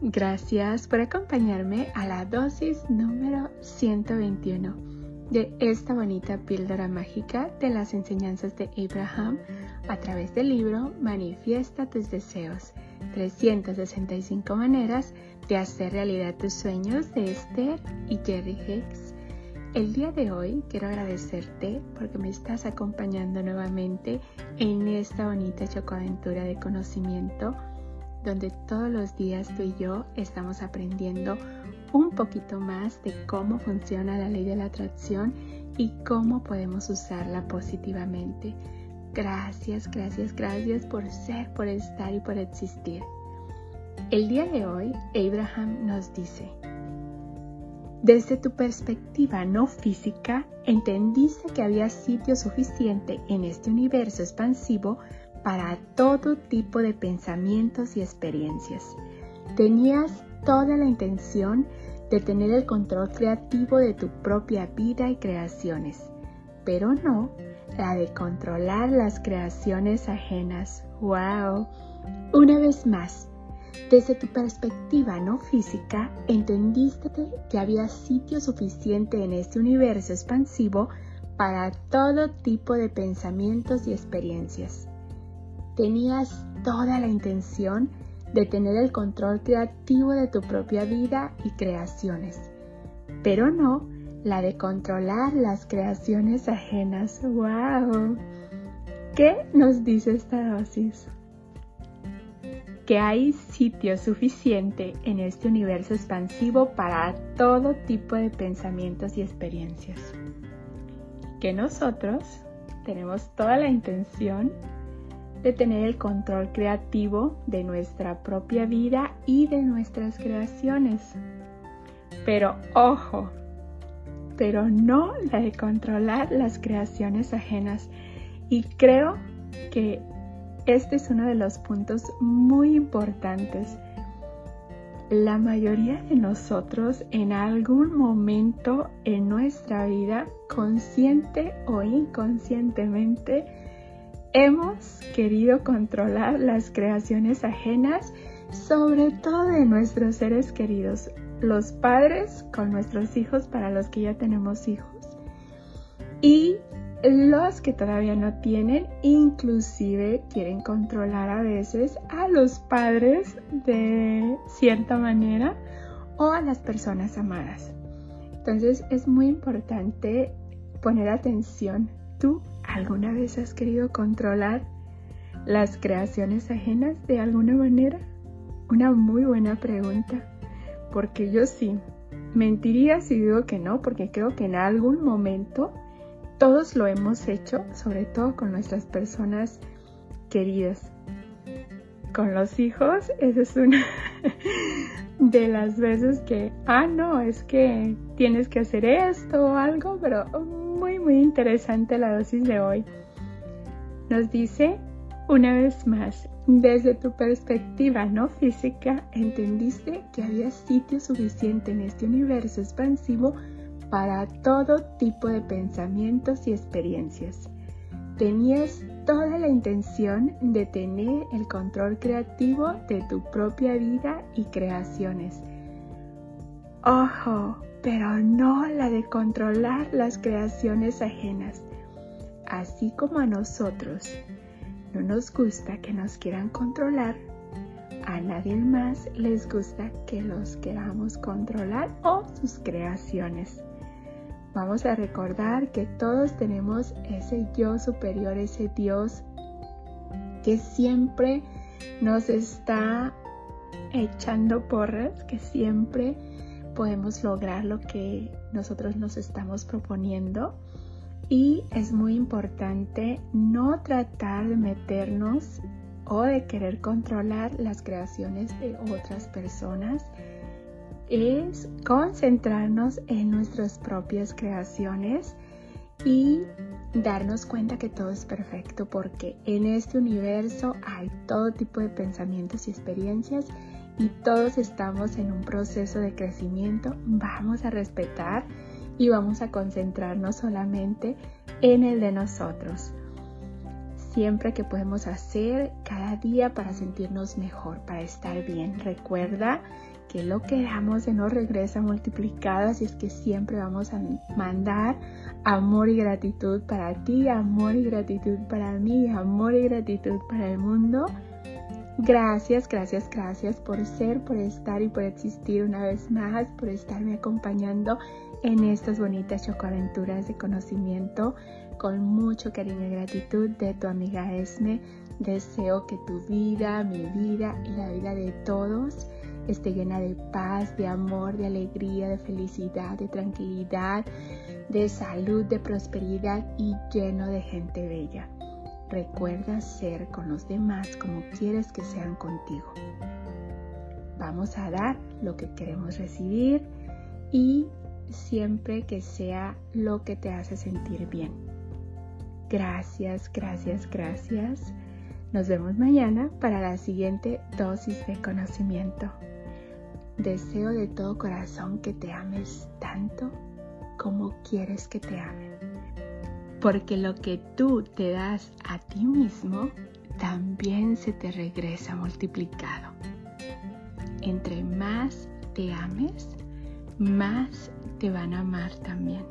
Gracias por acompañarme a la dosis número 121 de esta bonita píldora mágica de las enseñanzas de Abraham a través del libro Manifiesta tus deseos, 365 maneras de hacer realidad tus sueños de Esther y Jerry Hicks. El día de hoy quiero agradecerte porque me estás acompañando nuevamente en esta bonita chocoaventura de conocimiento donde todos los días tú y yo estamos aprendiendo un poquito más de cómo funciona la ley de la atracción y cómo podemos usarla positivamente. Gracias, gracias, gracias por ser, por estar y por existir. El día de hoy, Abraham nos dice, desde tu perspectiva no física, entendiste que había sitio suficiente en este universo expansivo para todo tipo de pensamientos y experiencias. Tenías toda la intención de tener el control creativo de tu propia vida y creaciones, pero no la de controlar las creaciones ajenas. ¡Wow! Una vez más, desde tu perspectiva no física, entendiste que había sitio suficiente en este universo expansivo para todo tipo de pensamientos y experiencias. Tenías toda la intención de tener el control creativo de tu propia vida y creaciones, pero no la de controlar las creaciones ajenas. ¡Wow! ¿Qué nos dice esta dosis? Que hay sitio suficiente en este universo expansivo para todo tipo de pensamientos y experiencias. Que nosotros tenemos toda la intención de tener el control creativo de nuestra propia vida y de nuestras creaciones. Pero ojo, pero no la de controlar las creaciones ajenas. Y creo que este es uno de los puntos muy importantes. La mayoría de nosotros en algún momento en nuestra vida, consciente o inconscientemente, hemos querido controlar las creaciones ajenas, sobre todo de nuestros seres queridos, los padres con nuestros hijos para los que ya tenemos hijos y los que todavía no tienen, inclusive quieren controlar a veces a los padres de cierta manera o a las personas amadas. Entonces es muy importante poner atención. ¿Tú alguna vez has querido controlar las creaciones ajenas de alguna manera? Una muy buena pregunta porque yo sí. Mentiría si digo que no, porque creo que en algún momento todos lo hemos hecho, sobre todo con nuestras personas queridas. Con los hijos, esa es una de las veces que, ah, no, es que tienes que hacer esto o algo, pero muy, muy interesante la dosis de hoy. Nos dice una vez más, desde tu perspectiva no física, entendiste que había sitio suficiente en este universo expansivo para todo tipo de pensamientos y experiencias. Tenías toda la intención de tener el control creativo de tu propia vida y creaciones. Ojo, pero no la de controlar las creaciones ajenas, así como a nosotros no nos gusta que nos quieran controlar. A nadie más les gusta que los queramos controlar o sus creaciones. Vamos a recordar que todos tenemos ese yo superior, ese Dios que siempre nos está echando porras, que siempre podemos lograr lo que nosotros nos estamos proponiendo y es muy importante no tratar de meternos o de querer controlar las creaciones de otras personas. Es concentrarnos en nuestras propias creaciones y darnos cuenta que todo es perfecto porque en este universo hay todo tipo de pensamientos y experiencias y todos estamos en un proceso de crecimiento. Vamos a respetar y vamos a concentrarnos solamente en el de nosotros. siempre que podemos hacer cada día para sentirnos mejor, para estar bien. Recuerda que lo que damos se nos regresa multiplicado, así es que siempre vamos a mandar amor y gratitud para ti, amor y gratitud para mí, amor y gratitud para el mundo. Gracias, gracias, gracias por ser, por estar y por existir una vez más, por estarme acompañando en estas bonitas chocoaventuras de conocimiento. Con mucho cariño y gratitud de tu amiga Esme, deseo que tu vida, mi vida y la vida de todos esté llena de paz, de amor, de alegría, de felicidad, de tranquilidad, de salud, de prosperidad y lleno de gente bella. Recuerda ser con los demás como quieres que sean contigo. Vamos a dar lo que queremos recibir y siempre que sea lo que te hace sentir bien. Gracias, gracias, gracias. Nos vemos mañana para la siguiente dosis de conocimiento. Deseo de todo corazón que te ames tanto como quieres que te amen. Porque lo que tú te das a ti mismo también se te regresa multiplicado. Entre más te ames, más te van a amar también.